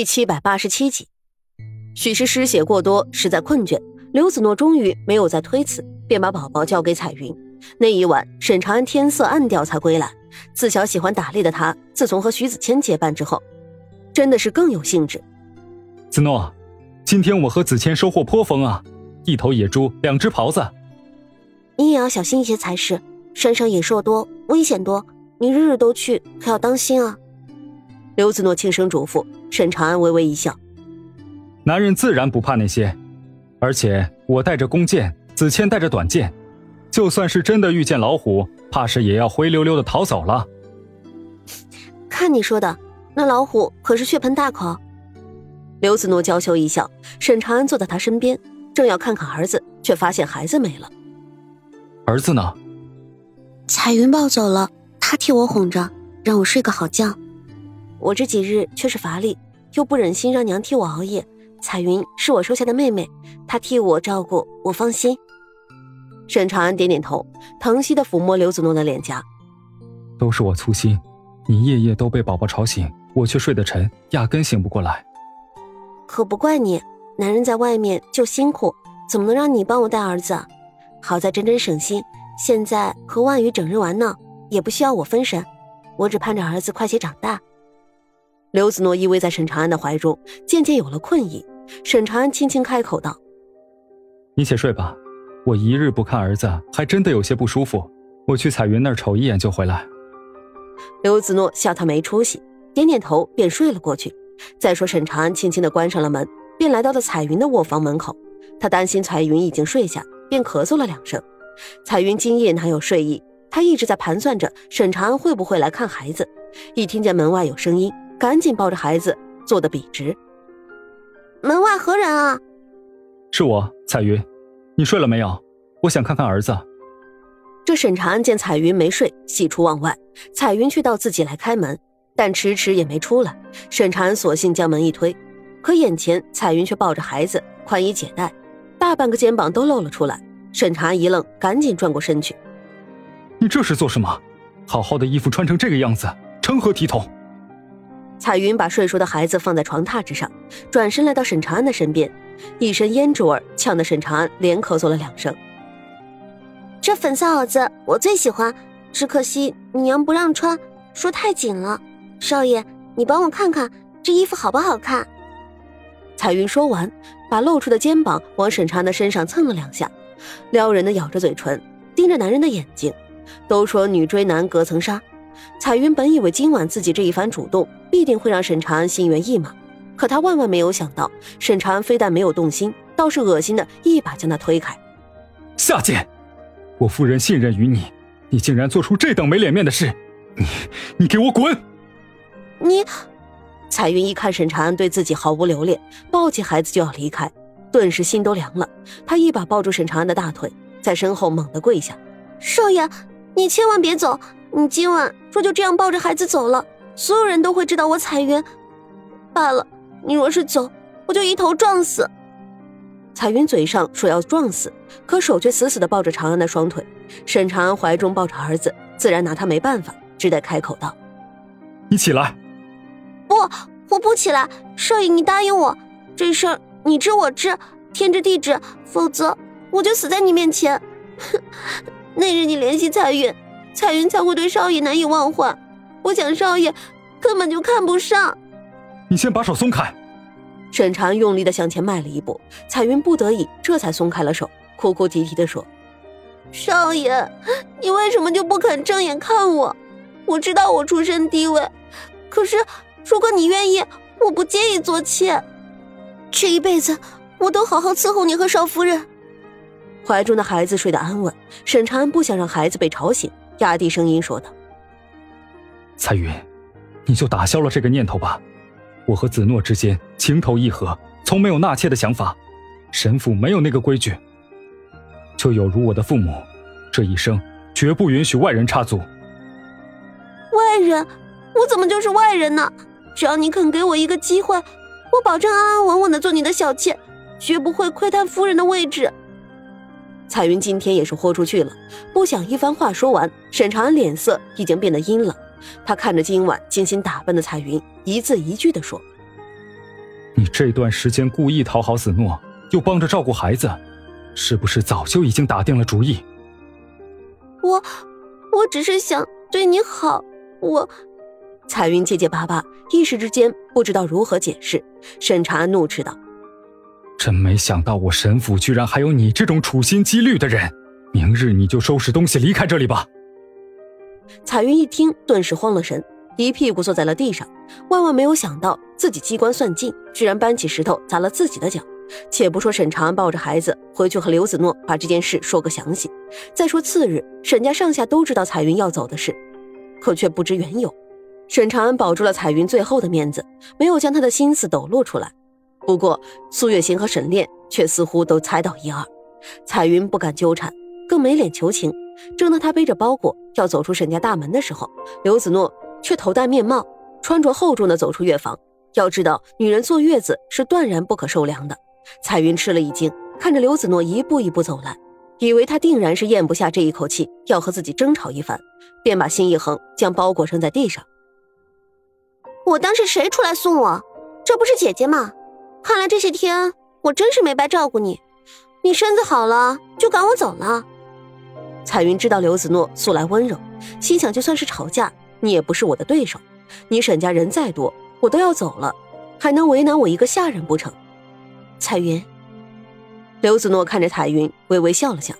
第七百八十七集，许是失血过多，实在困倦，刘子诺终于没有再推辞，便把宝宝交给彩云。那一晚，沈长安天色暗掉才归来。自小喜欢打猎的他，自从和徐子谦结伴之后，真的是更有兴致。子诺，今天我和子谦收获颇丰啊，一头野猪，两只狍子。你也要小心一些才是，山上野兽多，危险多，你日日都去，可要当心啊。刘子诺轻声嘱咐。沈长安微微一笑：“男人自然不怕那些，而且我带着弓箭，子谦带着短剑，就算是真的遇见老虎，怕是也要灰溜溜的逃走了。”看你说的，那老虎可是血盆大口。刘子诺娇羞一笑。沈长安坐在他身边，正要看看儿子，却发现孩子没了。儿子呢？彩云抱走了，他替我哄着，让我睡个好觉。我这几日却是乏力，又不忍心让娘替我熬夜。彩云是我收下的妹妹，她替我照顾，我放心。沈长安点点头，疼惜的抚摸刘子诺的脸颊。都是我粗心，你夜夜都被宝宝吵醒，我却睡得沉，压根醒不过来。可不怪你，男人在外面就辛苦，怎么能让你帮我带儿子？好在真真省心，现在和万宇整日玩闹，也不需要我分神，我只盼着儿子快些长大。刘子诺依偎在沈长安的怀中，渐渐有了困意。沈长安轻轻开口道：“你且睡吧，我一日不看儿子，还真的有些不舒服。我去彩云那儿瞅一眼就回来。”刘子诺笑他没出息，点点头便睡了过去。再说沈长安轻轻的关上了门，便来到了彩云的卧房门口。他担心彩云已经睡下，便咳嗽了两声。彩云今夜哪有睡意？他一直在盘算着沈长安会不会来看孩子。一听见门外有声音。赶紧抱着孩子坐得笔直。门外何人啊？是我，彩云。你睡了没有？我想看看儿子。这沈长安见彩云没睡，喜出望外。彩云却道自己来开门，但迟迟也没出来。沈长安索性将门一推，可眼前彩云却抱着孩子，宽衣解带，大半个肩膀都露了出来。沈长安一愣，赶紧转过身去。你这是做什么？好好的衣服穿成这个样子，成何体统？彩云把睡熟的孩子放在床榻之上，转身来到沈长安的身边，一身烟珠味呛得沈长安连咳嗽了两声。这粉色袄子我最喜欢，只可惜你娘不让穿，说太紧了。少爷，你帮我看看这衣服好不好看？彩云说完，把露出的肩膀往沈长安的身上蹭了两下，撩人的咬着嘴唇，盯着男人的眼睛。都说女追男隔层纱。彩云本以为今晚自己这一番主动必定会让沈长安心猿意马，可她万万没有想到，沈长安非但没有动心，倒是恶心的一把将她推开。下贱！我夫人信任于你，你竟然做出这等没脸面的事！你，你给我滚！你……彩云一看沈长安对自己毫无留恋，抱起孩子就要离开，顿时心都凉了。她一把抱住沈长安的大腿，在身后猛地跪下：“少爷，你千万别走！”你今晚若就这样抱着孩子走了，所有人都会知道我彩云。罢了，你若是走，我就一头撞死。彩云嘴上说要撞死，可手却死死的抱着长安的双腿。沈长安怀中抱着儿子，自然拿他没办法，只得开口道：“你起来。”“不，我不起来。少爷，你答应我，这事儿你知我知，天知地知，否则我就死在你面前。哼，那日你联系彩云。”彩云才会对少爷难以忘怀，我想少爷根本就看不上。你先把手松开。沈长用力的向前迈了一步，彩云不得已这才松开了手，哭哭啼啼的说：“少爷，你为什么就不肯正眼看我？我知道我出身低微，可是如果你愿意，我不介意做妾。这一辈子我都好好伺候你和少夫人。”怀中的孩子睡得安稳，沈长安不想让孩子被吵醒。压低声音说道：“彩云，你就打消了这个念头吧。我和子诺之间情投意合，从没有纳妾的想法。神父没有那个规矩。就有如我的父母，这一生绝不允许外人插足。外人？我怎么就是外人呢？只要你肯给我一个机会，我保证安安稳稳的做你的小妾，绝不会窥探夫人的位置。”彩云今天也是豁出去了，不想一番话说完，沈长安脸色已经变得阴冷。他看着今晚精心打扮的彩云，一字一句地说：“你这段时间故意讨好子诺，又帮着照顾孩子，是不是早就已经打定了主意？我，我只是想对你好。我，彩云结结巴巴，一时之间不知道如何解释。沈长安怒斥道：“真没想到，我沈府居然还有你这种处心积虑的人！明日你就收拾东西离开这里吧。”彩云一听，顿时慌了神，一屁股坐在了地上。万万没有想到，自己机关算尽，居然搬起石头砸了自己的脚。且不说沈长安抱着孩子回去和刘子诺把这件事说个详细，再说次日沈家上下都知道彩云要走的事。可却不知缘由，沈长安保住了彩云最后的面子，没有将他的心思抖露出来。不过苏月心和沈炼却似乎都猜到一二。彩云不敢纠缠，更没脸求情。正当他背着包裹要走出沈家大门的时候，刘子诺却头戴面帽，穿着厚重的走出月房。要知道，女人坐月子是断然不可受凉的。彩云吃了一惊，看着刘子诺一步一步走来。以为他定然是咽不下这一口气，要和自己争吵一番，便把心一横，将包裹扔在地上。我当是谁出来送我？这不是姐姐吗？看来这些天我真是没白照顾你。你身子好了就赶我走了。彩云知道刘子诺素来温柔，心想就算是吵架，你也不是我的对手。你沈家人再多，我都要走了，还能为难我一个下人不成？彩云。刘子诺看着彩云，微微笑了笑：“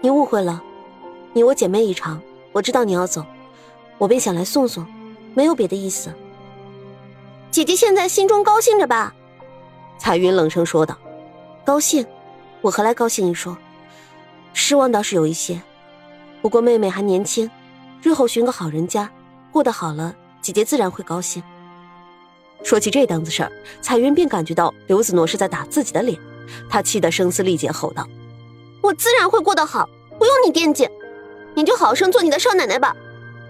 你误会了，你我姐妹一场，我知道你要走，我便想来送送，没有别的意思。”姐姐现在心中高兴着吧？彩云冷声说道：“高兴？我何来高兴一说？失望倒是有一些，不过妹妹还年轻，日后寻个好人家，过得好了，姐姐自然会高兴。”说起这档子事儿，彩云便感觉到刘子诺是在打自己的脸。她气得声嘶力竭，吼道：“我自然会过得好，不用你惦记，你就好生做你的少奶奶吧。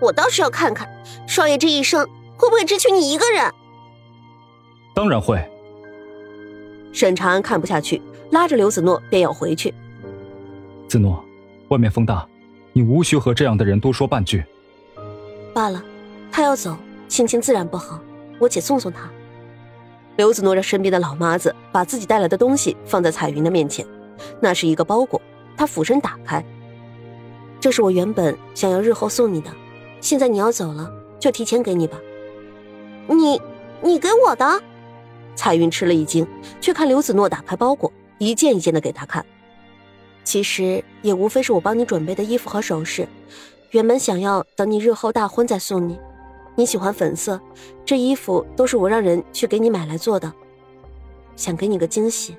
我倒是要看看，少爷这一生会不会只娶你一个人。”当然会。沈长安看不下去，拉着刘子诺便要回去。子诺，外面风大，你无需和这样的人多说半句。罢了，他要走，心情自然不好，我且送送他。刘子诺让身边的老妈子把自己带来的东西放在彩云的面前，那是一个包裹，他俯身打开。这是我原本想要日后送你的，现在你要走了，就提前给你吧。你，你给我的？彩云吃了一惊，却看刘子诺打开包裹，一件一件的给她看。其实也无非是我帮你准备的衣服和首饰，原本想要等你日后大婚再送你。你喜欢粉色，这衣服都是我让人去给你买来做的，想给你个惊喜。